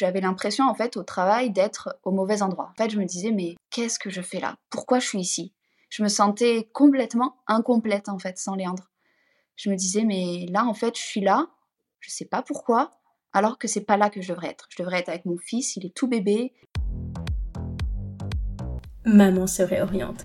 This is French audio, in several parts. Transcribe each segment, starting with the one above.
J'avais l'impression en fait au travail d'être au mauvais endroit. En fait, je me disais mais qu'est-ce que je fais là? Pourquoi je suis ici? Je me sentais complètement incomplète en fait sans Léandre. Je me disais mais là en fait, je suis là, je sais pas pourquoi, alors que c'est pas là que je devrais être. Je devrais être avec mon fils, il est tout bébé. Maman se réoriente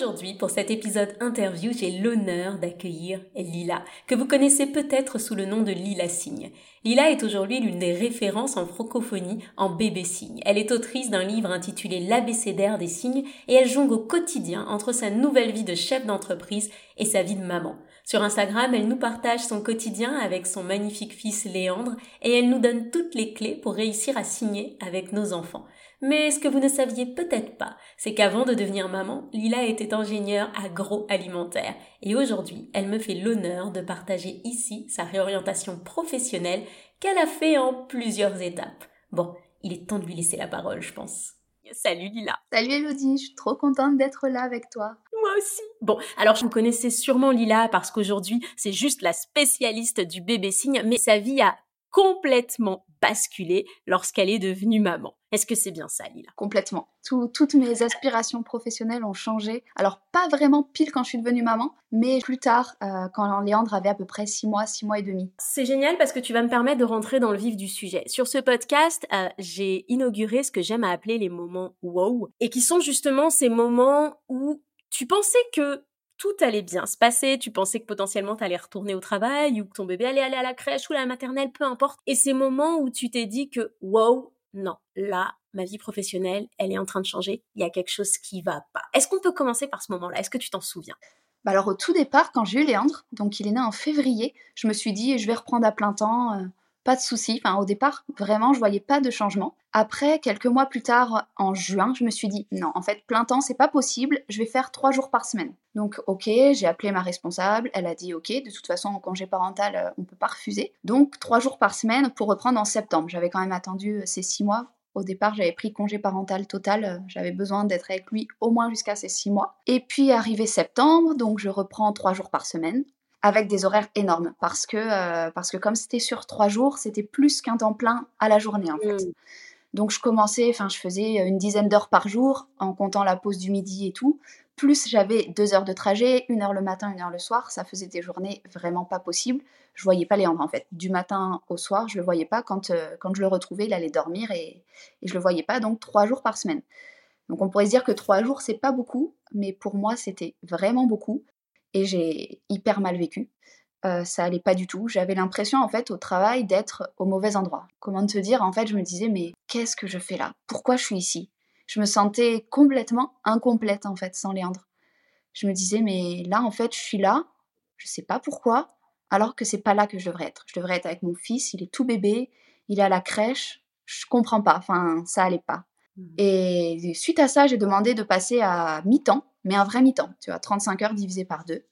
Aujourd'hui, pour cet épisode interview, j'ai l'honneur d'accueillir Lila, que vous connaissez peut-être sous le nom de Lila Signe. Lila est aujourd'hui l'une des références en francophonie en bébé signe. Elle est autrice d'un livre intitulé L'abécédaire des signes et elle jongle au quotidien entre sa nouvelle vie de chef d'entreprise et sa vie de maman. Sur Instagram, elle nous partage son quotidien avec son magnifique fils Léandre et elle nous donne toutes les clés pour réussir à signer avec nos enfants. Mais ce que vous ne saviez peut-être pas, c'est qu'avant de devenir maman, Lila était ingénieure agroalimentaire et aujourd'hui, elle me fait l'honneur de partager ici sa réorientation professionnelle qu'elle a fait en plusieurs étapes. Bon, il est temps de lui laisser la parole, je pense. Salut Lila. Salut Elodie, je suis trop contente d'être là avec toi. Moi aussi. Bon, alors vous connaissez sûrement Lila parce qu'aujourd'hui, c'est juste la spécialiste du bébé signe, mais sa vie a complètement basculé lorsqu'elle est devenue maman. Est-ce que c'est bien ça, Lila? Complètement. toutes mes aspirations professionnelles ont changé. Alors, pas vraiment pile quand je suis devenue maman, mais plus tard, euh, quand Léandre avait à peu près six mois, six mois et demi. C'est génial parce que tu vas me permettre de rentrer dans le vif du sujet. Sur ce podcast, euh, j'ai inauguré ce que j'aime à appeler les moments wow, et qui sont justement ces moments où tu pensais que tout allait bien se passer, tu pensais que potentiellement tu allais retourner au travail ou que ton bébé allait aller à la crèche ou à la maternelle, peu importe. Et ces moments où tu t'es dit que wow, non, là, ma vie professionnelle, elle est en train de changer, il y a quelque chose qui va pas. Est-ce qu'on peut commencer par ce moment-là? Est-ce que tu t'en souviens? Bah alors au tout départ, quand j'ai eu Léandre, donc il est né en février, je me suis dit je vais reprendre à plein temps, euh, pas de soucis. Enfin, au départ, vraiment, je voyais pas de changement. Après, quelques mois plus tard, en juin, je me suis dit non, en fait, plein temps, c'est pas possible. Je vais faire trois jours par semaine. Donc, ok, j'ai appelé ma responsable. Elle a dit ok. De toute façon, en congé parental, euh, on peut pas refuser. Donc, trois jours par semaine pour reprendre en septembre. J'avais quand même attendu euh, ces six mois. Au départ, j'avais pris congé parental total. Euh, j'avais besoin d'être avec lui au moins jusqu'à ces six mois. Et puis, arrivé septembre, donc je reprends trois jours par semaine avec des horaires énormes parce que, euh, parce que comme c'était sur trois jours, c'était plus qu'un temps plein à la journée en fait. Mmh. Donc je commençais, enfin je faisais une dizaine d'heures par jour en comptant la pause du midi et tout. Plus j'avais deux heures de trajet, une heure le matin, une heure le soir, ça faisait des journées vraiment pas possibles. Je voyais pas Léandre en fait. Du matin au soir, je le voyais pas. Quand, euh, quand je le retrouvais, il allait dormir et, et je le voyais pas. Donc trois jours par semaine. Donc on pourrait se dire que trois jours c'est pas beaucoup, mais pour moi c'était vraiment beaucoup et j'ai hyper mal vécu. Euh, ça allait pas du tout. J'avais l'impression en fait au travail d'être au mauvais endroit. Comment te dire? En fait, je me disais mais qu'est-ce que je fais là? Pourquoi je suis ici? Je me sentais complètement incomplète en fait sans Léandre. Je me disais mais là en fait je suis là, je sais pas pourquoi, alors que c'est pas là que je devrais être. Je devrais être avec mon fils, il est tout bébé, il est à la crèche, je comprends pas. Enfin, ça allait pas. Mmh. Et suite à ça, j'ai demandé de passer à mi-temps mais un vrai mi-temps, tu vois, 35 heures divisé par deux.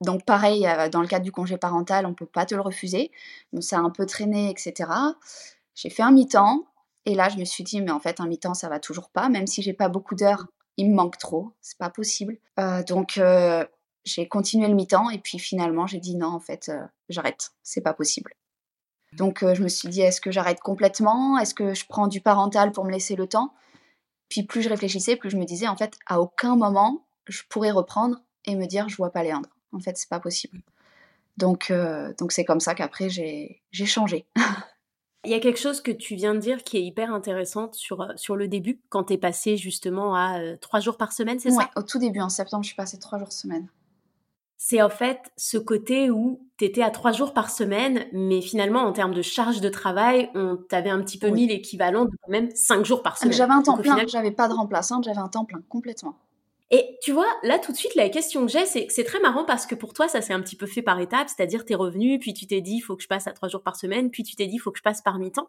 Donc pareil, euh, dans le cadre du congé parental, on peut pas te le refuser. Donc ça a un peu traîné, etc. J'ai fait un mi-temps, et là je me suis dit, mais en fait un mi-temps ça va toujours pas, même si j'ai pas beaucoup d'heures, il me manque trop, c'est pas possible. Euh, donc euh, j'ai continué le mi-temps, et puis finalement j'ai dit non, en fait j'arrête, c'est pas possible. Donc je me suis dit, est-ce que j'arrête complètement? Est-ce que je prends du parental pour me laisser le temps? Puis plus je réfléchissais, plus je me disais, en fait, à aucun moment, je pourrais reprendre et me dire, je vois pas Léandre. En fait, c'est pas possible. Donc, euh, donc c'est comme ça qu'après, j'ai, j'ai changé. Il y a quelque chose que tu viens de dire qui est hyper intéressante sur, euh, sur le début, quand tu es passé justement à euh, trois jours par semaine, c'est ouais, ça au tout début, en septembre, je suis passée trois jours semaine c'est en fait ce côté où tu étais à trois jours par semaine, mais finalement, en termes de charge de travail, on t'avait un petit peu mis l'équivalent de même cinq jours par semaine. J'avais un temps plein, j'avais pas de remplaçante, j'avais un temps plein, complètement. Et tu vois, là tout de suite, la question que j'ai, c'est c'est très marrant parce que pour toi, ça s'est un petit peu fait par étapes, c'est-à-dire t'es revenu, puis tu t'es dit, il faut que je passe à trois jours par semaine, puis tu t'es dit, il faut que je passe par mi-temps.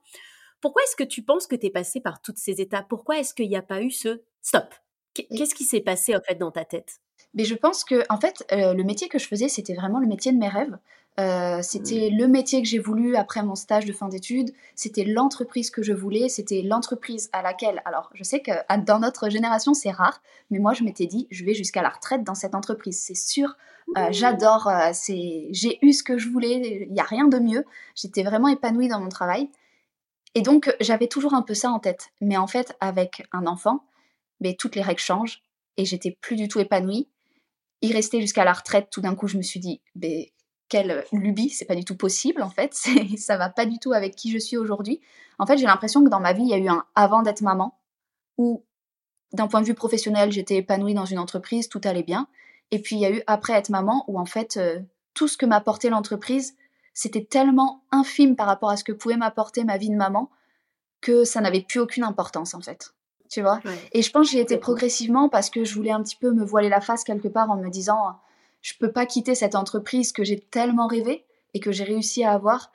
Pourquoi est-ce que tu penses que tu es passé par toutes ces étapes? Pourquoi est-ce qu'il n'y a pas eu ce stop? Qu'est-ce qui s'est passé en fait dans ta tête? Mais je pense que en fait, euh, le métier que je faisais, c'était vraiment le métier de mes rêves. Euh, c'était le métier que j'ai voulu après mon stage de fin d'études. C'était l'entreprise que je voulais. C'était l'entreprise à laquelle. Alors, je sais que dans notre génération, c'est rare, mais moi, je m'étais dit, je vais jusqu'à la retraite dans cette entreprise. C'est sûr. Euh, j'adore. Euh, c'est, j'ai eu ce que je voulais. Il n'y a rien de mieux. J'étais vraiment épanouie dans mon travail. Et donc, j'avais toujours un peu ça en tête. Mais en fait, avec un enfant, mais toutes les règles changent et j'étais plus du tout épanouie. Il restait jusqu'à la retraite. Tout d'un coup, je me suis dit, mais quelle lubie, c'est pas du tout possible en fait, ça va pas du tout avec qui je suis aujourd'hui. En fait, j'ai l'impression que dans ma vie, il y a eu un avant d'être maman, où d'un point de vue professionnel, j'étais épanouie dans une entreprise, tout allait bien. Et puis il y a eu après être maman, où en fait, euh, tout ce que m'apportait l'entreprise, c'était tellement infime par rapport à ce que pouvait m'apporter ma vie de maman, que ça n'avait plus aucune importance en fait. Tu vois Et je pense que j'y été progressivement parce que je voulais un petit peu me voiler la face quelque part en me disant je peux pas quitter cette entreprise que j'ai tellement rêvé et que j'ai réussi à avoir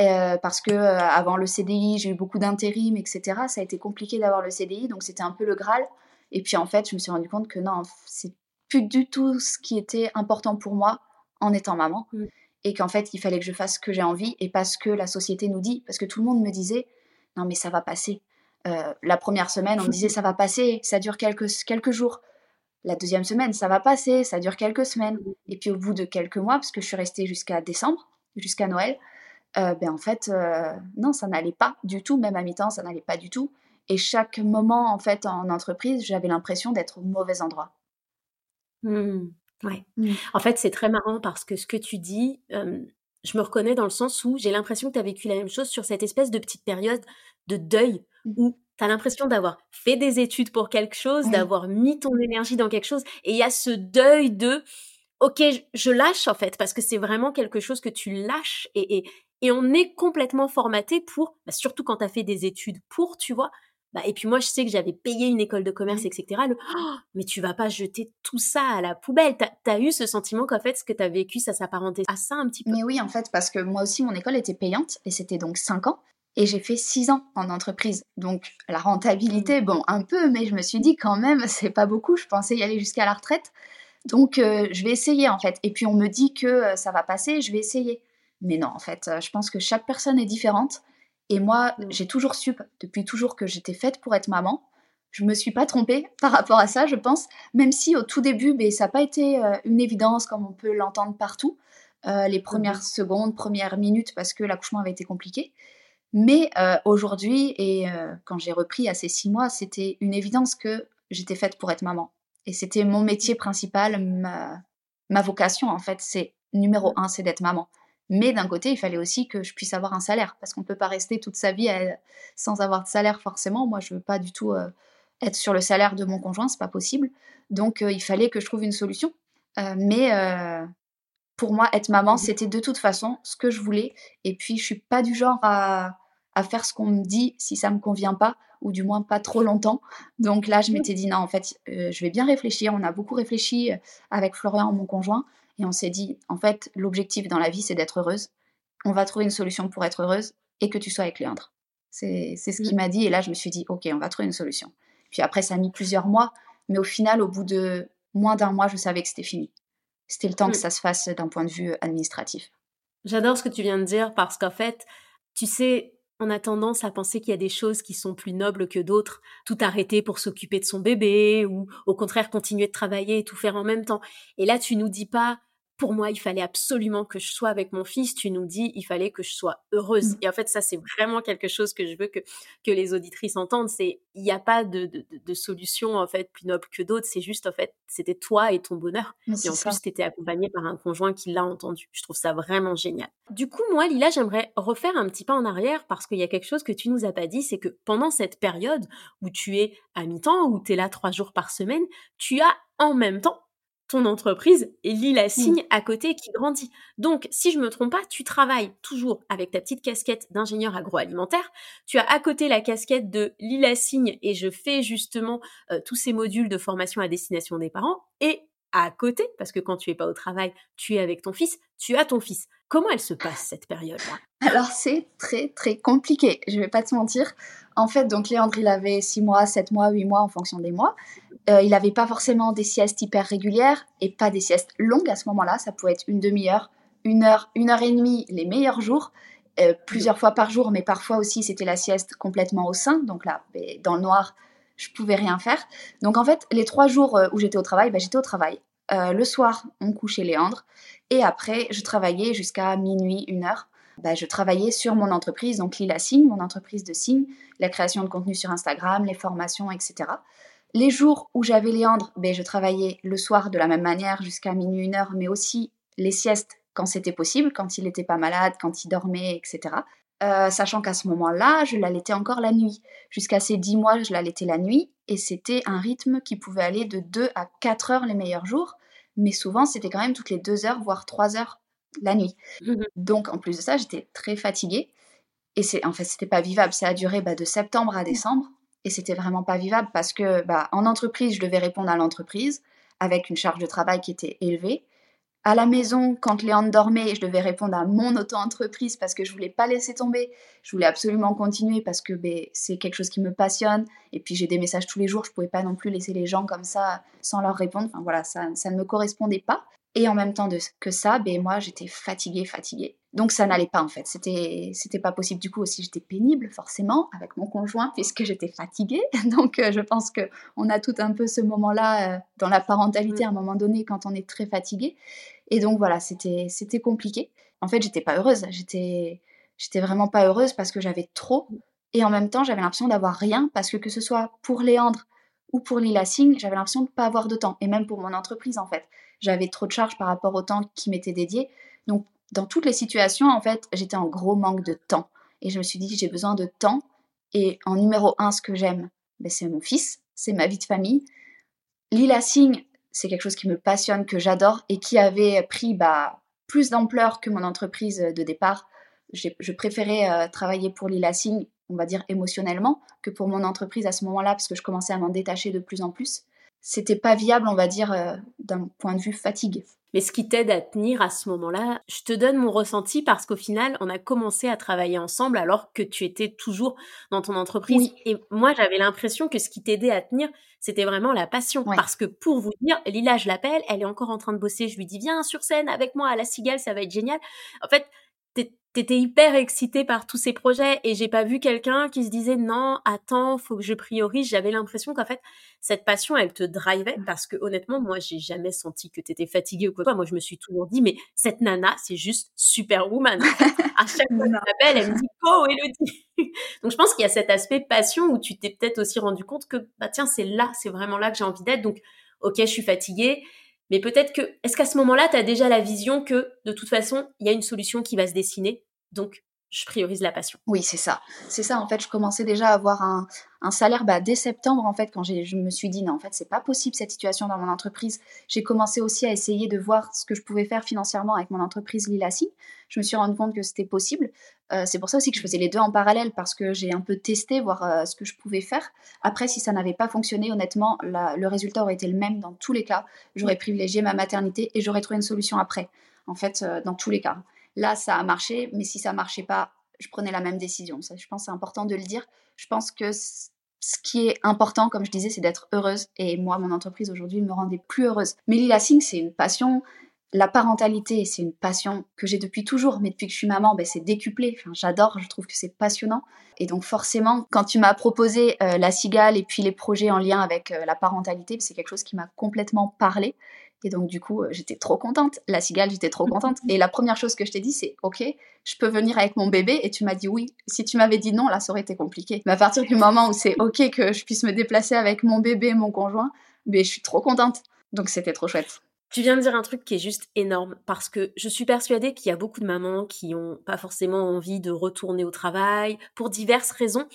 euh, parce que euh, avant le CDI, j'ai eu beaucoup d'intérim, etc. Ça a été compliqué d'avoir le CDI, donc c'était un peu le Graal. Et puis en fait, je me suis rendu compte que non, c'est plus du tout ce qui était important pour moi en étant maman. Mm. Et qu'en fait, il fallait que je fasse ce que j'ai envie et pas ce que la société nous dit. Parce que tout le monde me disait, non mais ça va passer. Euh, la première semaine, on me disait, ça va passer, ça dure quelques, quelques jours. La deuxième semaine, ça va passer, ça dure quelques semaines. Et puis au bout de quelques mois, parce que je suis restée jusqu'à décembre, jusqu'à Noël, euh, ben en fait, euh, non, ça n'allait pas du tout, même à mi-temps, ça n'allait pas du tout. Et chaque moment, en fait, en entreprise, j'avais l'impression d'être au mauvais endroit. Mmh, ouais. Mmh. En fait, c'est très marrant parce que ce que tu dis, je me reconnais dans le sens où j'ai l'impression que tu as vécu la même chose sur cette espèce de petite période de deuil mmh. où tu as l'impression d'avoir fait des études pour quelque chose, d'avoir mis ton énergie dans quelque chose, et il y a ce deuil de ok, je lâche en fait, parce que c'est vraiment quelque chose que tu lâches, et, et, et on est complètement formaté pour, bah, surtout quand tu as fait des études pour, tu vois. Bah, et puis moi, je sais que j'avais payé une école de commerce, etc. Le, «Oh, mais tu vas pas jeter tout ça à la poubelle. Tu as, eu ce sentiment qu'en fait, ce que tu as vécu, ça s'apparentait à ça un petit peu? Mais oui, en fait, parce que moi aussi, mon école était payante, et c'était donc 5 ans. Et j'ai fait six ans en entreprise. Donc la rentabilité, mmh. bon, un peu, mais je me suis dit quand même, c'est pas beaucoup. Je pensais y aller jusqu'à la retraite. Donc euh, je vais essayer en fait. Et puis on me dit que euh, ça va passer, je vais essayer. Mais non, en fait, euh, je pense que chaque personne est différente. Et moi, mmh. j'ai toujours su, depuis toujours, que j'étais faite pour être maman. Je me suis pas trompée par rapport à ça, je pense. Même si au tout début, mais ça n'a pas été une évidence comme on peut l'entendre partout. les mmh premières secondes, premières minutes, parce que l'accouchement avait été compliqué. Mais euh, aujourd'hui, et euh, quand j'ai repris à ces six mois, c'était une évidence que j'étais faite pour être maman. Et c'était mon métier principal, ma, ma vocation en fait, c'est numéro un, c'est d'être maman. Mais d'un côté, il fallait aussi que je puisse avoir un salaire, parce qu'on ne peut pas rester toute sa vie sans avoir de salaire forcément. Moi, je veux pas du tout euh, être sur le salaire de mon conjoint, c'est pas possible. Donc, il fallait que je trouve une solution. mais pour moi, être maman, c'était de toute façon ce que je voulais. Et puis, je suis pas du genre à, à faire ce qu'on me dit si ça me convient pas, ou du moins pas trop longtemps. Donc là, je m'étais dit non, en fait, euh, je vais bien réfléchir. On a beaucoup réfléchi euh, avec Florian, mon conjoint, et on s'est dit, en fait, l'objectif dans la vie, c'est d'être heureuse. On va trouver une solution pour être heureuse et que tu sois avec Léandre. C'est ce qu'il mmh. m'a dit, et là, je me suis dit, ok, on va trouver une solution. Puis après, ça a mis plusieurs mois, mais au final, au bout de moins d'un mois, je savais que c'était fini. C'était le temps que mmh. ça se fasse d'un point de vue administratif. J'adore ce que tu viens de dire parce qu'en fait, tu sais, on a tendance à penser qu'il y a des choses qui sont plus nobles que d'autres, tout arrêter pour s'occuper de son bébé ou au contraire continuer de travailler et tout faire en même temps. Et là, tu nous dis pas pour moi, il fallait absolument que je sois avec mon fils. Tu nous dis, il fallait que je sois heureuse. Mmh. Et en fait, ça, c'est vraiment quelque chose que je veux que, que les auditrices entendent. C'est, il n'y a pas de, de, solution, en fait, plus noble que d'autres. C'est juste, en fait, c'était toi et ton bonheur. et en plus, tu étais accompagnée par un conjoint qui l'a entendu. Je trouve ça vraiment génial. Du coup, moi, Lila, j'aimerais refaire un petit pas en arrière parce qu'il y a quelque chose que tu nous as pas dit. C'est que pendant cette période où tu es à mi-temps, où tu es là trois jours par semaine, tu as en même temps ton entreprise lit la signe à côté qui grandit. Donc, si je me trompe pas, tu travailles toujours avec ta petite casquette d'ingénieur agroalimentaire. Tu as à côté la casquette de Lila Signe et je fais justement euh, tous ces modules de formation à destination des parents. Et à côté, parce que quand tu es pas au travail, tu es avec ton fils, tu as ton fils. Comment elle se passe cette période-là? Alors c'est très très compliqué, je vais pas te mentir. En fait, donc Léandre, il avait 6 mois, 7 mois, 8 mois en fonction des mois. Euh, il n'avait pas forcément des siestes hyper régulières et pas des siestes longues à ce moment-là. Ça pouvait être une demi-heure, une heure, une heure et demie les meilleurs jours, euh, plusieurs fois par jour, mais parfois aussi c'était la sieste complètement au sein. Donc là, ben, dans le noir, je pouvais rien faire. Donc en fait, les trois jours euh, où j'étais au travail, ben, j'étais au travail. le soir, on couchait Léandre et après, je travaillais jusqu'à minuit, une heure. Ben, je travaillais sur mon entreprise, donc Lila Signe, mon entreprise de signe, la création de contenu sur Instagram, les formations, etc. Les jours où j'avais Léandre, ben, je travaillais le soir de la même manière jusqu'à minuit, une heure, mais aussi les siestes quand c'était possible, quand il n'était pas malade, quand il dormait, etc. Euh, sachant qu'à ce moment-là, je l'allaitais encore la nuit. Jusqu'à ces 10 mois, je l'allaitais la nuit et c'était un rythme qui pouvait aller de 2 à 4 heures les meilleurs jours, mais souvent c'était quand même toutes les 2 heures, voire 3 heures la nuit. Mmh Donc en plus de ça, j'étais très fatiguée et c'est en fait c'était pas vivable. Ça a duré bah, de septembre à décembre et c'était vraiment pas vivable parce que bah, en entreprise, je devais répondre à l'entreprise avec une charge de travail qui était élevée. À la maison, quand Léon dormait, je devais répondre à mon auto-entreprise parce que je voulais pas laisser tomber. Je voulais absolument continuer parce que ben, c'est quelque chose qui me passionne. Et puis j'ai des messages tous les jours, je pouvais pas non plus laisser les gens comme ça sans leur répondre. Enfin voilà, ça, ça ne me correspondait pas. Et en même temps de, que ça, ben, moi j'étais fatiguée, fatiguée. Donc ça n'allait pas en fait, c'était c'était pas possible. Du coup aussi j'étais pénible forcément avec mon conjoint puisque j'étais fatiguée. Donc euh, je pense que on a tout un peu ce moment-là euh, dans la parentalité à un moment donné quand on est très fatigué. Et donc voilà, c'était c'était compliqué. En fait, j'étais pas heureuse, j'étais j'étais vraiment pas heureuse parce que j'avais trop et en même temps, j'avais l'impression d'avoir rien parce que que ce soit pour Léandre ou pour Lila Singh, j'avais l'impression de pas avoir de temps et même pour mon entreprise en fait. J'avais trop de charges par rapport au temps qui m'était dédié. Donc dans toutes les situations, en fait, j'étais en gros manque de temps. Et je me suis dit, j'ai besoin de temps. Et en numéro un, ce que j'aime, ben, c'est mon fils, c'est ma vie de famille. Lila Singh, c'est quelque chose qui me passionne, que j'adore et qui avait pris bah, plus d'ampleur que mon entreprise de départ. Je préférais euh, travailler pour Lila Singh, on va dire émotionnellement, que pour mon entreprise à ce moment-là, parce que je commençais à m'en détacher de plus en plus. C'était pas viable, on va dire, euh, d'un point de vue fatigue. Mais ce qui t'aide à tenir à ce moment-là, je te donne mon ressenti parce qu'au final, on a commencé à travailler ensemble alors que tu étais toujours dans ton entreprise. Et moi, j'avais l'impression que ce qui t'aidait à tenir, c'était vraiment la passion. Parce que pour vous dire, Lila, je l'appelle, elle est encore en train de bosser, je lui dis, viens sur scène avec moi à la Cigale, ça va être génial. En fait, t'étais hyper excitée par tous ces projets et j'ai pas vu quelqu'un qui se disait non, attends, faut que je priorise. J'avais l'impression qu'en fait, cette passion, elle te drivait mmh. parce que honnêtement, moi, j'ai jamais senti que t'étais fatiguée ou quoi. Moi, je me suis toujours dit, mais cette nana, c'est juste superwoman. à chaque fois que je elle me dit, oh, Elodie. Donc, je pense qu'il y a cet aspect passion où tu t'es peut-être aussi rendu compte que, bah, tiens, c'est là, c'est vraiment là que j'ai envie d'être. Donc, ok, je suis fatiguée mais peut-être que, est-ce qu'à ce, moment-là, tu as déjà la vision que, de toute façon, il y a une solution qui va se dessiner, donc je priorise la passion. Oui, c'est ça. C'est ça, en fait, je commençais déjà à avoir un, un salaire bah, dès septembre, en fait, quand je me suis dit, non, en fait, c'est pas possible cette situation dans mon entreprise. J'ai commencé aussi à essayer de voir ce que je pouvais faire financièrement avec mon entreprise Lilassi. Je me suis rendu compte que c'était possible. Euh, c'est pour ça aussi que je faisais les deux en parallèle, parce que j'ai un peu testé, voir euh, ce que je pouvais faire. Après, si ça n'avait pas fonctionné, honnêtement, le résultat aurait été le même dans tous les cas. J'aurais privilégié ma maternité et j'aurais trouvé une solution après, en fait, euh, dans tous les cas. Là, ça a marché, mais si ça marchait pas, je prenais la même décision. Ça, je pense c'est important de le dire. Je pense que ce qui est important, comme je disais, c'est d'être heureuse. Et moi, mon entreprise aujourd'hui me rendait plus heureuse. Mais Lila Singh, c'est une passion. La parentalité, c'est une passion que j'ai depuis toujours, mais depuis que je suis maman, ben, c'est décuplé. Enfin, j'adore, je trouve que c'est passionnant. Et donc forcément, quand tu m'as proposé euh, la cigale et puis les projets en lien avec euh, la parentalité, c'est quelque chose qui m'a complètement parlé. Et donc, du coup, euh, j'étais trop contente. La cigale, j'étais trop contente. Et la première chose que je t'ai dit, c'est OK, je peux venir avec mon bébé. Et tu m'as dit oui. Si tu m'avais dit non, là, ça aurait été compliqué. Mais à partir du moment où c'est OK que je puisse me déplacer avec mon bébé, mon conjoint, mais je suis trop contente. Donc, c'était trop chouette. Tu viens de dire un truc qui est juste énorme parce que je suis persuadée qu'il y a beaucoup de mamans qui n'ont pas forcément envie de retourner au travail pour diverses raisons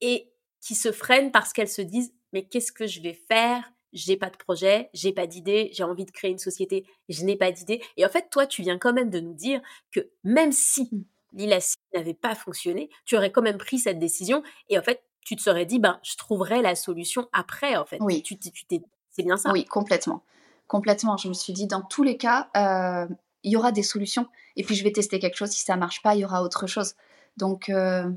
et qui se freinent parce qu'elles se disent mais qu'est-ce que je vais faire? J'ai pas de projet, j'ai pas d'idée, j'ai envie de créer une société, je n'ai pas d'idée. Et en fait, toi, tu viens quand même de nous dire que même si mmh. Lila n'avait pas fonctionné, tu aurais quand même pris cette décision et en fait, tu te serais dit, ben, je trouverai la solution après, en fait. Oui. Tu, t'es, c'est bien ça. Oui, complètement. Complètement. Je me suis dit, dans tous les cas, euh, il y aura des solutions. Et puis, je vais tester quelque chose. Si ça marche pas, il y aura autre chose. Donc, euh,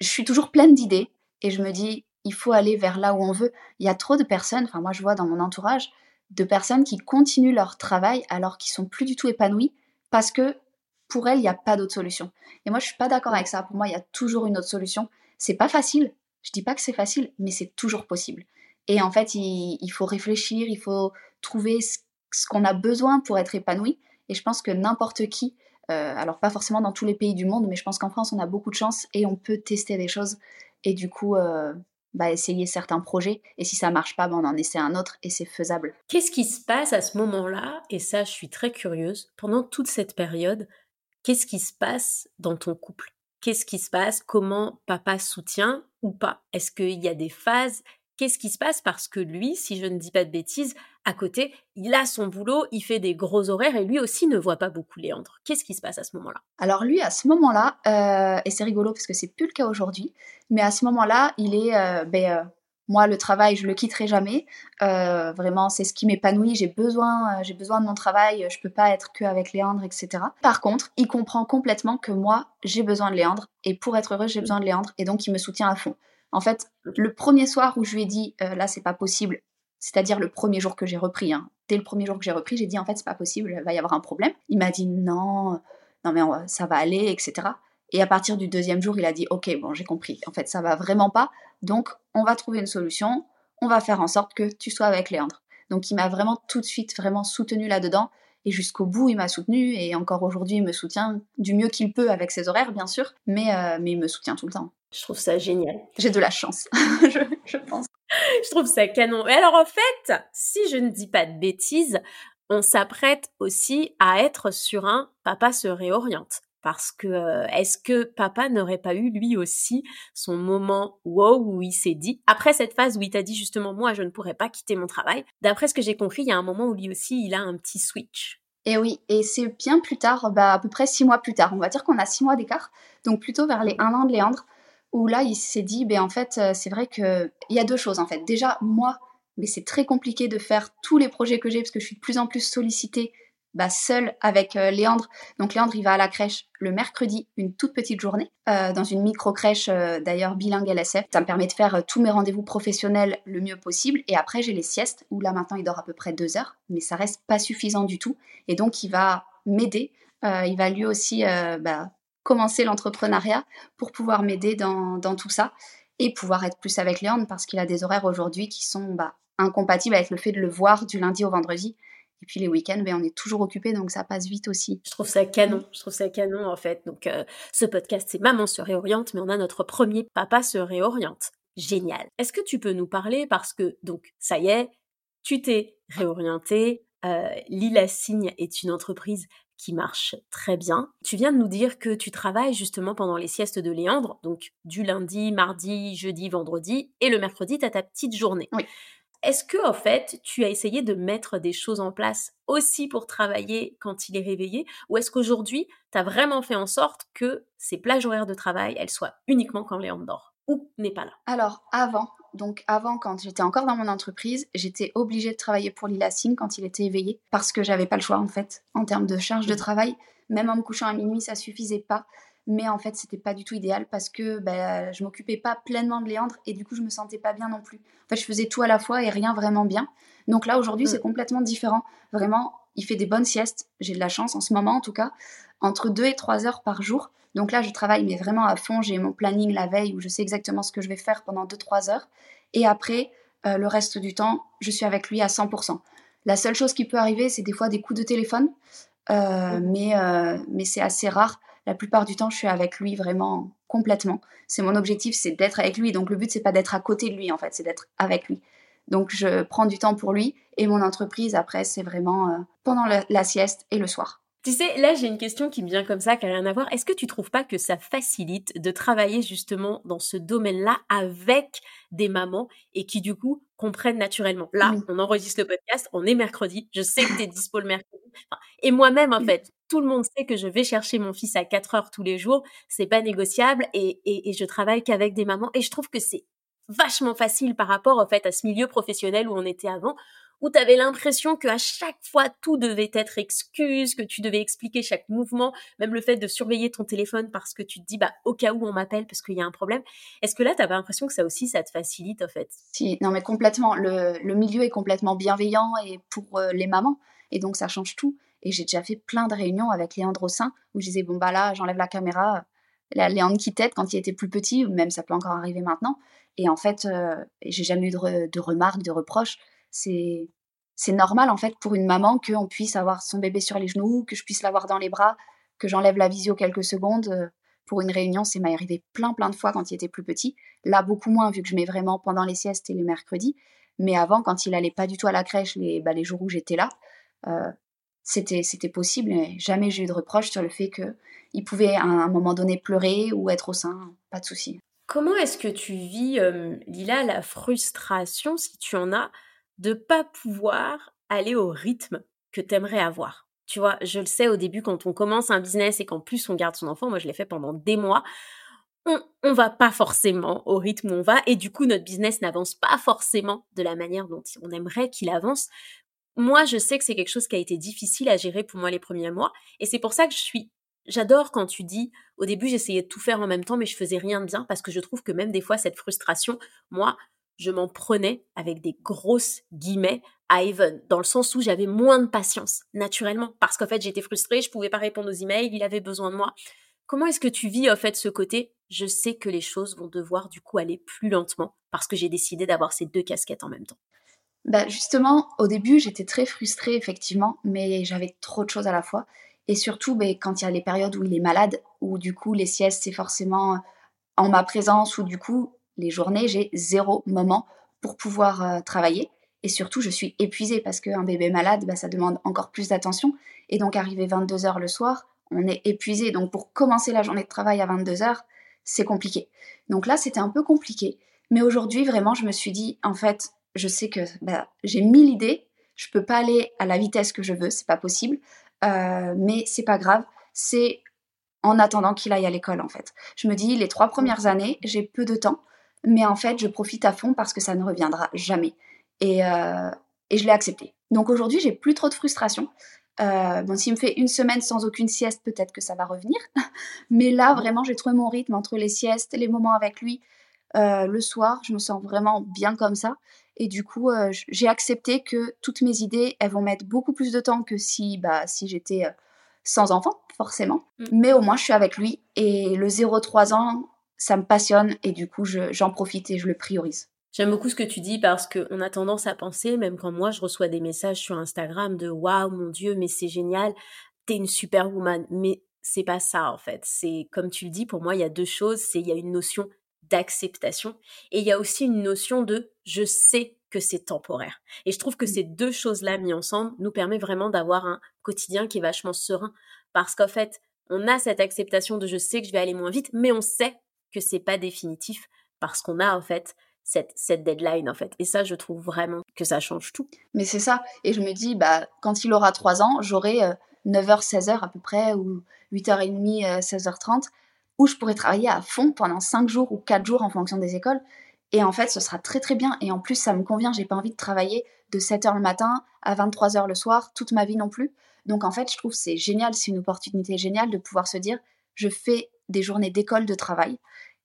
je suis toujours pleine d'idées et je me dis, il faut aller vers là où on veut. Il y a trop de personnes, enfin, moi, je vois dans mon entourage, de personnes qui continuent leur travail alors qu'ils sont plus du tout épanouis parce que pour elles, il n'y a pas d'autre solution. Et moi, je suis pas d'accord avec ça. Pour moi, il y a toujours une autre solution. C'est pas facile. Je dis pas que c'est facile, mais c'est toujours possible. Et en fait, il, faut réfléchir, il faut trouver ce, qu'on a besoin pour être épanoui. Et je pense que n'importe qui, euh, alors pas forcément dans tous les pays du monde, mais je pense qu'en France, on a beaucoup de chance et on peut tester des choses. Et du coup, euh, bah, essayer certains projets. Et si ça marche pas, bah, on en essaie un autre et c'est faisable. Qu'est-ce qui se passe à ce moment-là? Et ça, je suis très curieuse. Pendant toute cette période, qu'est-ce qui se passe dans ton couple? Qu'est-ce qui se passe? Comment papa soutient ou pas? Est-ce qu'il y a des phases? Qu'est-ce qui se passe? Parce que lui, si je ne dis pas de bêtises, à côté, il a son boulot, il fait des gros horaires et lui aussi ne voit pas beaucoup Léandre. Qu'est-ce qui se passe à ce moment-là? Alors lui, à ce moment-là, euh, et c'est rigolo parce que c'est plus le cas aujourd'hui, mais à ce moment-là, il est, euh, ben, euh, moi, le travail, je le quitterai jamais. Vraiment, c'est ce qui m'épanouit. J'ai besoin, j'ai besoin de mon travail. Je peux pas être que avec Léandre, etc. Par contre, il comprend complètement que moi, j'ai besoin de Léandre. Et pour être heureuse, j'ai besoin de Léandre. Et donc, il me soutient à fond. En fait, le premier soir où je lui ai dit, euh, là, c'est pas possible. C'est-à-dire le premier jour que j'ai repris. Hein. Dès le premier jour que j'ai repris, j'ai dit, en fait, c'est pas possible. Il va y avoir un problème. Il m'a dit, non, non, mais ça va aller, etc. Et à partir du deuxième jour, il a dit Ok, bon, j'ai compris. En fait, ça va vraiment pas. Donc, on va trouver une solution. On va faire en sorte que tu sois avec Léandre. Donc, il m'a vraiment tout de suite vraiment soutenu là-dedans. Et jusqu'au bout, il m'a soutenu. Et encore aujourd'hui, il me soutient du mieux qu'il peut avec ses horaires, bien sûr. Mais, euh, mais il me soutient tout le temps. Je trouve ça génial. J'ai de la chance, je, je pense. Je trouve ça canon. Et alors, en fait, si je ne dis pas de bêtises, on s'apprête aussi à être sur un papa se réoriente parce que euh, est-ce que papa n'aurait pas eu lui aussi son moment wow où il s'est dit après cette phase où il t'a dit justement moi je ne pourrais pas quitter mon travail d'après ce que j'ai compris il y a un moment où lui aussi il a un petit switch et oui, et c'est bien plus tard, bah, à peu près six mois plus tard. On va dire qu'on a six mois d'écart, donc plutôt vers les un an de Léandre, où là, il s'est dit, ben en fait, euh, c'est vrai qu'il y a deux choses, en fait. Déjà, moi, mais c'est très compliqué de faire tous les projets que j'ai, parce que je suis de plus en plus sollicitée bah, seul avec euh, Léandre. Donc Léandre, il va à la crèche le mercredi, une toute petite journée, euh, dans une micro-crèche d'ailleurs bilingue LSF. Ça me permet de faire tous mes rendez-vous professionnels le mieux possible. Et après, j'ai les siestes, où là maintenant, il dort à peu près deux heures, mais ça reste pas suffisant du tout. Et donc, il va m'aider. il va lui aussi bah, commencer l'entrepreneuriat pour pouvoir m'aider dans, dans, tout ça et pouvoir être plus avec Léandre parce qu'il a des horaires aujourd'hui qui sont bah, incompatibles avec le fait de le voir du lundi au vendredi. Et puis les week-ends, ben, on est toujours occupé, donc ça passe vite aussi. Je trouve ça canon, je trouve ça canon en fait. Donc euh, ce podcast, c'est Maman se réoriente, mais on a notre premier Papa se réoriente. Génial. Est-ce que tu peux nous parler parce que donc ça y est, tu t'es réorienté. Euh, Lila Signe est une entreprise qui marche très bien. Tu viens de nous dire que tu travailles justement pendant les siestes de Léandre, donc du lundi, mardi, jeudi, vendredi, et le mercredi, tu as ta petite journée. Oui. Est-ce que, en fait, tu as essayé de mettre des choses en place aussi pour travailler quand il est réveillé Ou est-ce qu'aujourd'hui, tu as vraiment fait en sorte que ces plages horaires de travail, elles soient uniquement quand Léon dort? Ou n'est pas là Alors, avant, donc avant, quand j'étais encore dans mon entreprise, j'étais obligée de travailler pour Lila Singh quand il était éveillé, parce que j'avais pas le choix, en fait, en termes de charge de mmh. travail. Même en me couchant à minuit, ça suffisait pas mais en fait c'était pas du tout idéal parce que bah, je m'occupais pas pleinement de Léandre et du coup je me sentais pas bien non plus. En fait je faisais tout à la fois et rien vraiment bien. Donc là aujourd'hui c'est mm. complètement différent. Vraiment il fait des bonnes siestes, j'ai de la chance en ce moment en tout cas, entre 2 et 3 heures par jour. Donc là je travaille mais vraiment à fond, j'ai mon planning la veille où je sais exactement ce que je vais faire pendant 2-3 heures. Et après euh, le reste du temps je suis avec lui à 100%. La seule chose qui peut arriver c'est des fois des coups de téléphone. Euh, mm. mais, euh, mais c'est assez rare la plupart du temps, je suis avec lui vraiment complètement. C'est mon objectif, c'est d'être avec lui. Donc le but, c'est pas d'être à côté de lui, en fait, c'est d'être avec lui. Donc je prends du temps pour lui et mon entreprise, après, c'est vraiment pendant la, sieste et le soir. Tu sais, là j'ai une question qui me vient comme ça, qui n'a rien à voir. Est-ce que tu trouves pas que ça facilite de travailler justement dans ce domaine-là avec des mamans et qui du coup comprennent naturellement? Là, on enregistre le podcast, on est mercredi, je sais que tu es dispo le mercredi. et moi-même, en fait, tout le monde sait que je vais chercher mon fils à 4 heures tous les jours, c'est pas négociable et, et, et je travaille qu'avec des mamans et je trouve que c'est vachement facile par rapport en fait à ce milieu professionnel où on était avant où tu avais l'impression qu'à chaque fois tout devait être excuse, que tu devais expliquer chaque mouvement, même le fait de surveiller ton téléphone parce que tu te dis bah au cas où on m'appelle parce qu'il y a un problème. Est-ce que là tu avais l'impression que ça aussi ça te facilite en fait? Si, non mais complètement. Le, milieu est complètement bienveillant et pour euh, les mamans et donc ça change tout. Et j'ai déjà fait plein de réunions avec Léandre sein où je disais bon bah là j'enlève la caméra, la Léandre qui tête quand il était plus petit, même ça peut encore arriver maintenant. Et en fait, euh, j'ai jamais eu de remarques, de reproches c'est normal en fait pour une maman qu'on puisse avoir son bébé sur les genoux, que je puisse l'avoir dans les bras, que j'enlève la visio quelques secondes. Euh, pour une réunion, c'est m'est arrivé plein plein de fois quand il était plus petit. Là, beaucoup moins vu que je mets vraiment pendant les siestes et les mercredis. Mais avant, quand il allait pas du tout à la crèche, les, bah, les jours où j'étais là, euh, c'était c'était possible. Jamais j'ai eu de reproche sur le fait qu'il pouvait à un moment donné pleurer ou être au sein, pas de souci. Comment est-ce que tu vis, euh, Lila, la frustration, si tu en as, de pas pouvoir aller au rythme que t'aimerais avoir. Tu vois, je le sais au début quand on commence un business et qu'en plus on garde son enfant, moi je l'ai fait pendant des mois, on, on va pas forcément au rythme où on va et du coup notre business n'avance pas forcément de la manière dont on aimerait qu'il avance. Moi, je sais que c'est quelque chose qui a été difficile à gérer pour moi les premiers mois et c'est pour ça que je suis J'adore quand tu dis au début j'essayais de tout faire en même temps mais je faisais rien de bien parce que je trouve que même des fois cette frustration, moi, je m'en prenais avec des grosses guillemets à Evan, dans le sens où j'avais moins de patience, naturellement, parce qu'en fait j'étais frustrée, je pouvais pas répondre aux emails, il avait besoin de moi. Comment est-ce que tu vis en fait ce côté? Je sais que les choses vont devoir du coup aller plus lentement parce que j'ai décidé d'avoir ces deux casquettes en même temps. Bah justement, au début, j'étais très frustrée effectivement, mais j'avais trop de choses à la fois. Et surtout, bah, quand il y a les périodes où il est malade, où du coup les siestes c'est forcément en ma présence, ou du coup les journées, j'ai zéro moment pour pouvoir euh, travailler. Et surtout, je suis épuisée parce qu'un bébé malade, bah, ça demande encore plus d'attention. Et donc, arrivé 22 heures le soir, on est épuisé. Donc, pour commencer la journée de travail à 22 heures, c'est compliqué. Donc là, c'était un peu compliqué. Mais aujourd'hui, vraiment, je me suis dit, en fait, je sais que bah, j'ai mille idées. Je peux pas aller à la vitesse que je veux, c'est pas possible. Euh, mais c'est pas grave. C'est en attendant qu'il aille à l'école, en fait. Je me dis, les trois premières années, j'ai peu de temps mais en fait, je profite à fond parce que ça ne reviendra jamais. Et, euh, et je l'ai accepté. Donc aujourd'hui, j'ai plus trop de frustration. Euh, bon, s'il me fait une semaine sans aucune sieste, peut-être que ça va revenir. Mais là, vraiment, j'ai trouvé mon rythme entre les siestes, les moments avec lui, euh, le soir. Je me sens vraiment bien comme ça. Et du coup, euh, j'ai accepté que toutes mes idées, elles vont mettre beaucoup plus de temps que si, bah, si j'étais sans enfant, forcément. Mm. Mais au moins, je suis avec lui. Et le 0-3 ans, ça me passionne et du coup, j'en profite et je le priorise. J'aime beaucoup ce que tu dis parce qu'on a tendance à penser, même quand moi je reçois des messages sur Instagram de waouh mon dieu, mais c'est génial, t'es une superwoman. Mais c'est pas ça en fait. C'est comme tu le dis, pour moi il y a deux choses. C'est il y a une notion d'acceptation et il y a aussi une notion de je sais que c'est temporaire. Et je trouve que mmh. ces deux choses-là mis ensemble nous permet vraiment d'avoir un quotidien qui est vachement serein parce qu'en fait on a cette acceptation de je sais que je vais aller moins vite, mais on sait que c'est pas définitif parce qu'on a en fait cette, cette deadline en fait. Et ça, je trouve vraiment que ça change tout. Mais c'est ça. Et je me dis, bah, quand il aura 3 ans, j'aurai 9h, euh, 16h à peu près, ou 8h30, 16h30, euh, où je pourrai travailler à fond pendant 5 jours ou 4 jours en fonction des écoles. Et en fait, ce sera très très bien. Et en plus, ça me convient. J'ai pas envie de travailler de 7h le matin à 23h le soir, toute ma vie non plus. Donc en fait, je trouve c'est génial, c'est une opportunité géniale de pouvoir se dire, je fais des journées d'école de travail.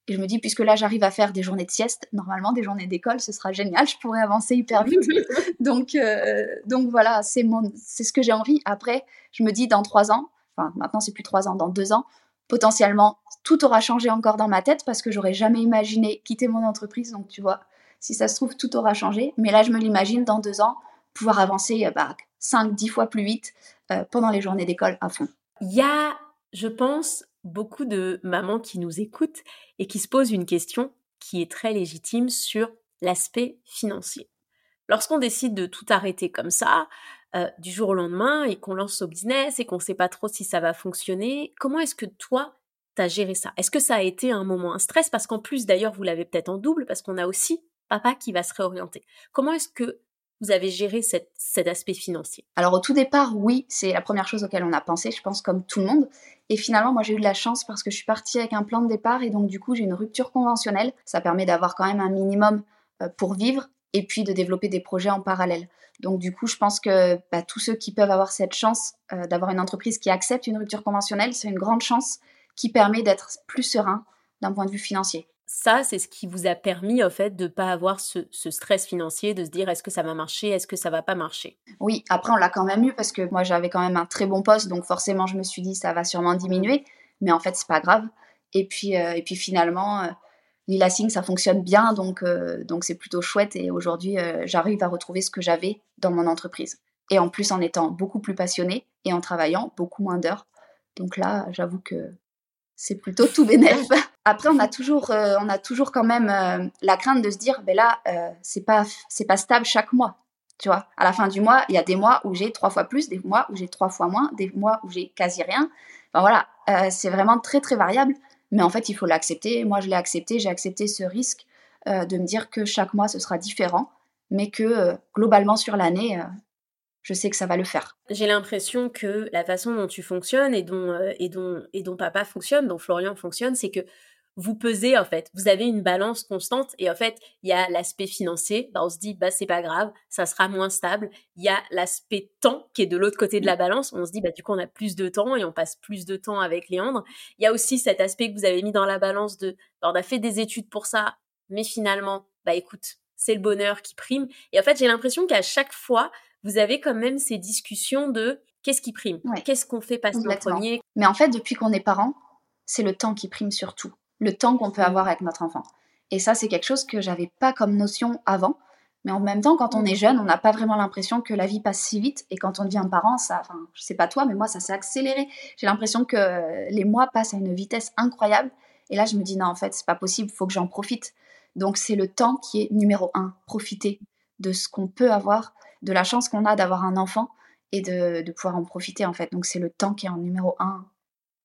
Et je me dis, puisque là, j'arrive à faire des journées de sieste, normalement, des journées d'école, ce sera génial, je pourrais avancer hyper vite. donc, euh, donc voilà, c'est c'est ce que j'ai envie. Après, je me dis, dans trois ans, enfin, maintenant, c'est plus trois ans, dans deux ans, potentiellement, tout aura changé encore dans ma tête parce que j'aurais jamais imaginé quitter mon entreprise. Donc, tu vois, si ça se trouve, tout aura changé. Mais là, je me l'imagine dans deux ans, pouvoir avancer euh, bah, 5, 10 fois plus vite euh, pendant les journées d'école à fond. Il y a, je pense, beaucoup de mamans qui nous écoutent et qui se posent une question qui est très légitime sur l'aspect financier. Lorsqu'on décide de tout arrêter comme ça, euh, du jour au lendemain et qu'on lance au business et qu'on ne sait pas trop si ça va fonctionner. Comment est-ce que toi, tu as géré ça? Est-ce que ça a été un moment un stress? Parce qu'en plus, d'ailleurs, vous l'avez peut-être en double parce qu'on a aussi papa qui va se réorienter. Comment est-ce que vous avez géré cet aspect financier Alors au tout départ, oui, c'est la première chose auquel on a pensé, je pense comme tout le monde. Et finalement, moi j'ai eu de la chance parce que je suis partie avec un plan de départ et donc du coup j'ai une rupture conventionnelle. Ça permet d'avoir quand même un minimum euh, pour vivre et puis de développer des projets en parallèle. Donc du coup, je pense que bah, tous ceux qui peuvent avoir cette chance euh, d'avoir une entreprise qui accepte une rupture conventionnelle, c'est une grande chance qui permet d'être plus serein d'un point de vue financier ça, c'est ce qui vous a permis, en fait, de ne pas avoir ce, stress financier, de se dire est-ce que ça va marcher, est-ce que ça va pas marcher? Oui, après, on l'a quand même eu parce que moi, j'avais quand même un très bon poste, donc forcément, je me suis dit ça va sûrement diminuer, mais en fait, c'est pas grave. Et puis, euh, et puis finalement, euh, Lila Singh, ça fonctionne bien, donc euh, donc c'est plutôt chouette. Et aujourd'hui, j'arrive à retrouver ce que j'avais dans mon entreprise. Et en plus, en étant beaucoup plus passionnée et en travaillant beaucoup moins d'heures. Donc là, j'avoue que c'est plutôt tout bénéf. Après, on a toujours, euh, on a toujours quand même euh, la crainte de se dire, ben là, euh, c'est pas, c'est pas stable chaque mois. Tu vois, à la fin du mois, il y a des mois où j'ai trois fois plus, des mois où j'ai trois fois moins, des mois où j'ai quasi rien. Voilà, c'est vraiment très très variable. Mais en fait, il faut l'accepter. Moi, je l'ai accepté. J'ai accepté ce risque de me dire que chaque mois ce sera différent, mais que globalement sur l'année, je sais que ça va le faire. J'ai l'impression que la façon dont tu fonctionnes et dont, euh, et dont, et dont papa fonctionne, dont Florian fonctionne, c'est que vous pesez en fait, vous avez une balance constante et en fait il y a l'aspect financier, bah, on se dit bah c'est pas grave, ça sera moins stable. Il y a l'aspect temps qui est de l'autre côté de la balance, on se dit bah du coup on a plus de temps et on passe plus de temps avec Léandre. Il y a aussi cet aspect que vous avez mis dans la balance de bah, on a fait des études pour ça, mais finalement bah écoute c'est le bonheur qui prime. Et en fait j'ai l'impression qu'à chaque fois vous avez quand même ces discussions de qu'est-ce qui prime, qu'est-ce qu'on fait passer en premier. Mais en fait, depuis qu'on est parent, c'est le temps qui prime surtout, le temps qu'on peut avoir avec notre enfant. Et ça, c'est quelque chose que j'avais pas comme notion avant. Mais en même temps, quand on est jeune, on n'a pas vraiment l'impression que la vie passe si vite. Et quand on devient parent, ça, enfin, je sais pas toi, mais moi, ça s'est accéléré. J'ai l'impression que les mois passent à une vitesse incroyable. Et là, je me dis, non, en fait, c'est pas possible, il faut que j'en profite. Donc, c'est le temps qui est numéro un. Profiter de ce qu'on peut avoir de la chance qu'on a d'avoir un enfant et de, pouvoir en profiter en fait. Donc c'est le temps qui est en numéro un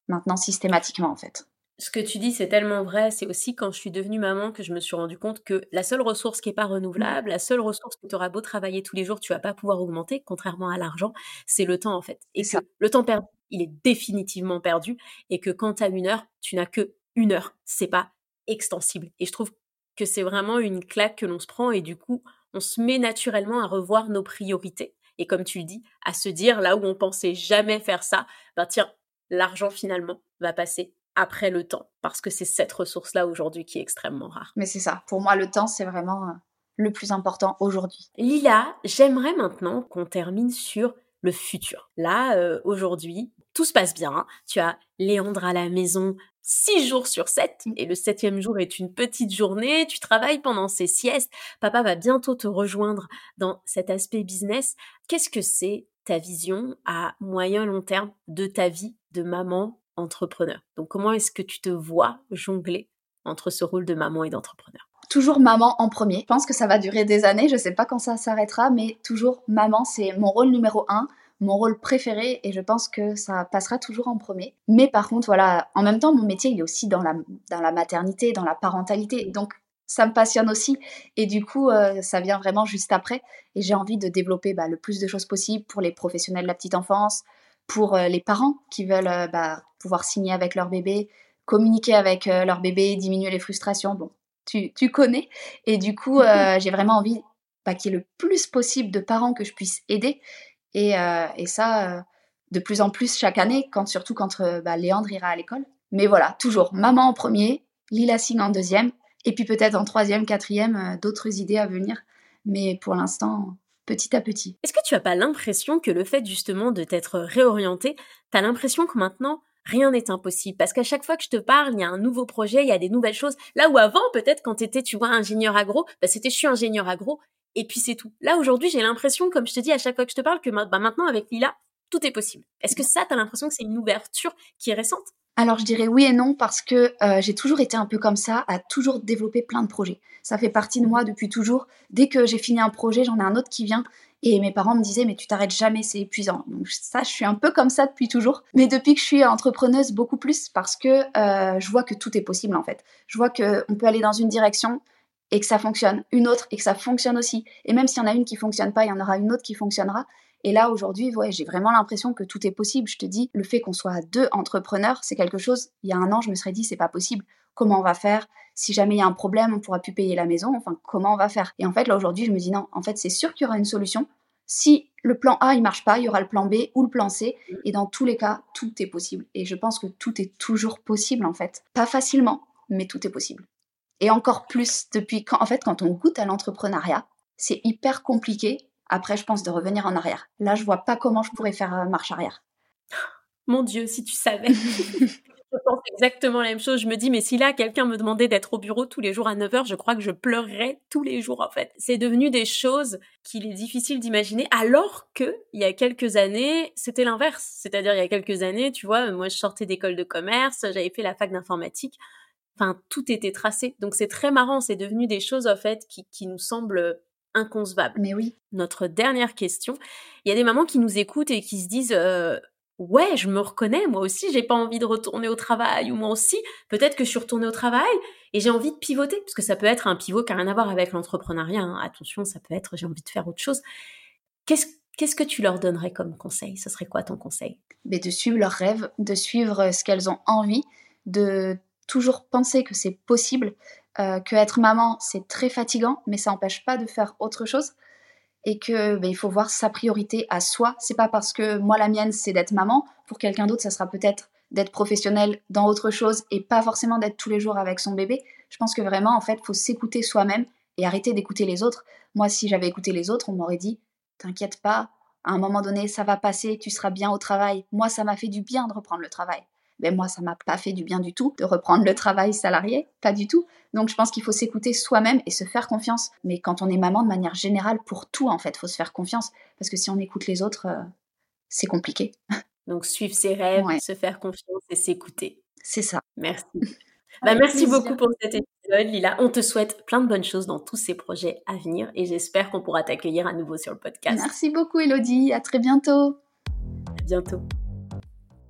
maintenant systématiquement en fait. Ce que tu dis, c'est tellement vrai. C'est aussi quand je suis devenue maman que je me suis rendu compte que la seule ressource qui n'est pas renouvelable, la seule ressource que tu auras beau travailler tous les jours, tu vas pas pouvoir augmenter, contrairement à l'argent, c'est le temps en fait. Et que le temps perdu, il est définitivement perdu. Et que quand tu as une heure, tu n'as que une heure. C'est pas extensible. Et je trouve que c'est vraiment une claque que l'on se prend. Et du coup, on se met naturellement à revoir nos priorités. Et comme tu le dis, à se dire là où on pensait jamais faire ça, ben tiens, l'argent finalement va passer après le temps, parce que c'est cette ressource-là aujourd'hui qui est extrêmement rare. Mais c'est ça, pour moi le temps c'est vraiment euh, le plus important aujourd'hui. Lila, j'aimerais maintenant qu'on termine sur le futur. Là, euh, aujourd'hui, tout se passe bien. Hein. Tu as Léandre à la maison, six jours sur sept, mmh. et le septième jour est une petite journée, tu travailles pendant ces siestes, papa va bientôt te rejoindre dans cet aspect business. Qu'est-ce que c'est ta vision à moyen long terme de ta vie de maman entrepreneur? Donc comment est-ce que tu te vois jongler entre ce rôle de maman et d'entrepreneur? Toujours maman en premier. Je pense que ça va durer des années, je ne sais pas quand ça s'arrêtera, mais toujours maman, c'est mon rôle numéro un mon rôle préféré et je pense que ça passera toujours en premier. Mais par contre, voilà, en même temps, mon métier, il est aussi dans la, dans la maternité, dans la parentalité. Donc, ça me passionne aussi. Et du coup, euh, ça vient vraiment juste après. Et j'ai envie de développer bah, le plus de choses possible pour les professionnels de la petite enfance, pour euh, les parents qui veulent euh, bah, pouvoir signer avec leur bébé, communiquer avec leur bébé, diminuer les frustrations. Bon, tu, tu connais. Et du coup, j'ai vraiment envie bah, qu'il y ait le plus possible de parents que je puisse aider euh, et, ça, euh, de plus en plus chaque année, quand, surtout quand euh, bah, Léandre ira à l'école. Mais voilà, toujours maman en premier, Lila Singh en deuxième, et puis peut-être en troisième, quatrième, d'autres idées à venir. Mais pour l'instant, petit à petit. Est-ce que tu as pas l'impression que le fait justement de t'être réorienté, tu as l'impression que maintenant, rien n'est impossible? Parce qu'à chaque fois que je te parle, il y a un nouveau projet, il y a des nouvelles choses. Là où avant, peut-être quand tu étais, tu vois, ingénieur agro, bah c'était je suis ingénieur agro et puis c'est tout. Là aujourd'hui, j'ai l'impression, comme je te dis à chaque fois que je te parle, que bah, maintenant avec Lila, tout est possible. Est-ce que ça, tu as l'impression que c'est une ouverture qui est récente? Alors je dirais oui et non parce que euh, j'ai toujours été un peu comme ça, à toujours développer plein de projets. Ça fait partie de moi depuis toujours. Dès que j'ai fini un projet, j'en ai un autre qui vient Et mes parents me disaient, mais tu t'arrêtes jamais, c'est épuisant. Donc ça, je suis un peu comme ça depuis toujours. Mais depuis que je suis entrepreneuse, beaucoup plus parce que euh, je vois que tout est possible en fait. Je vois qu'on peut aller dans une direction et que ça fonctionne, une autre et que ça fonctionne aussi. Et même s'il y en a une qui fonctionne pas, il y en aura une autre qui fonctionnera. Et là, aujourd'hui, ouais, j'ai vraiment l'impression que tout est possible. Je te dis, le fait qu'on soit deux entrepreneurs, c'est quelque chose, il y a un an, je me serais dit, c'est pas possible. Comment on va faire? Si jamais il y a un problème, on pourra plus payer la maison. Enfin, comment on va faire? Et en fait, là, aujourd'hui, je me dis, non, en fait, c'est sûr qu'il y aura une solution. Si le plan A, il marche pas, il y aura le plan B ou le plan C. Et dans tous les cas, tout est possible. Et je pense que tout est toujours possible, en fait. Pas facilement, mais tout est possible. Et encore plus depuis quand, en fait, quand on goûte à l'entrepreneuriat, c'est hyper compliqué. Après, je pense de revenir en arrière. Là, je vois pas comment je pourrais faire euh, marche arrière. Mon Dieu, si tu savais. je pense exactement la même chose. Je me dis, mais si là, quelqu'un me demandait d'être au bureau tous les jours à 9h, je crois que je pleurerais tous les jours, en fait. C'est devenu des choses qu'il est difficile d'imaginer, alors que, il y a quelques années, c'était l'inverse. C'est-à-dire, il y a quelques années, tu vois, moi, je sortais d'école de commerce, j'avais fait la fac d'informatique. Enfin, tout était tracé. Donc, c'est très marrant. C'est devenu des choses, en fait, qui, qui nous semblent inconcevables. Mais oui. Notre dernière question. Il y a des mamans qui nous écoutent et qui se disent, euh, ouais, je me reconnais, moi aussi, j'ai pas envie de retourner au travail, ou moi aussi, peut-être que je suis retournée au travail et j'ai envie de pivoter, parce que ça peut être un pivot qui n'a rien à voir avec l'entrepreneuriat. Hein. Attention, ça peut être j'ai envie de faire autre chose. Qu'est-ce Qu'est-ce que tu leur donnerais comme conseil? Ce serait quoi ton conseil? Mais De suivre leurs rêves, de suivre ce qu'elles ont envie, de toujours penser que c'est possible, euh, que être maman c'est très fatigant, mais ça n'empêche pas de faire autre chose et que ben, il faut voir sa priorité à soi. C'est pas parce que moi la mienne c'est d'être maman, pour quelqu'un d'autre ça sera peut-être d'être professionnel dans autre chose et pas forcément d'être tous les jours avec son bébé. Je pense que vraiment en fait faut s'écouter soi-même et arrêter d'écouter les autres. Moi si j'avais écouté les autres, on m'aurait dit t'inquiète pas, à un moment donné ça va passer, tu seras bien au travail. Moi ça m'a fait du bien de reprendre le travail mais moi, ça m'a pas fait du bien du tout de reprendre le travail salarié, pas du tout. Donc, je pense qu'il faut s'écouter soi-même et se faire confiance. Mais quand on est maman, de manière générale, pour tout, en fait, faut se faire confiance. Parce que si on écoute les autres, euh, c'est compliqué. Donc, suivre ses rêves, se faire confiance et s'écouter. C'est ça. Merci. bah, merci beaucoup pour cet épisode, Lila. On te souhaite plein de bonnes choses dans tous ces projets à venir et j'espère qu'on pourra t'accueillir à nouveau sur le podcast. Merci beaucoup, Elodie. À très bientôt. À bientôt.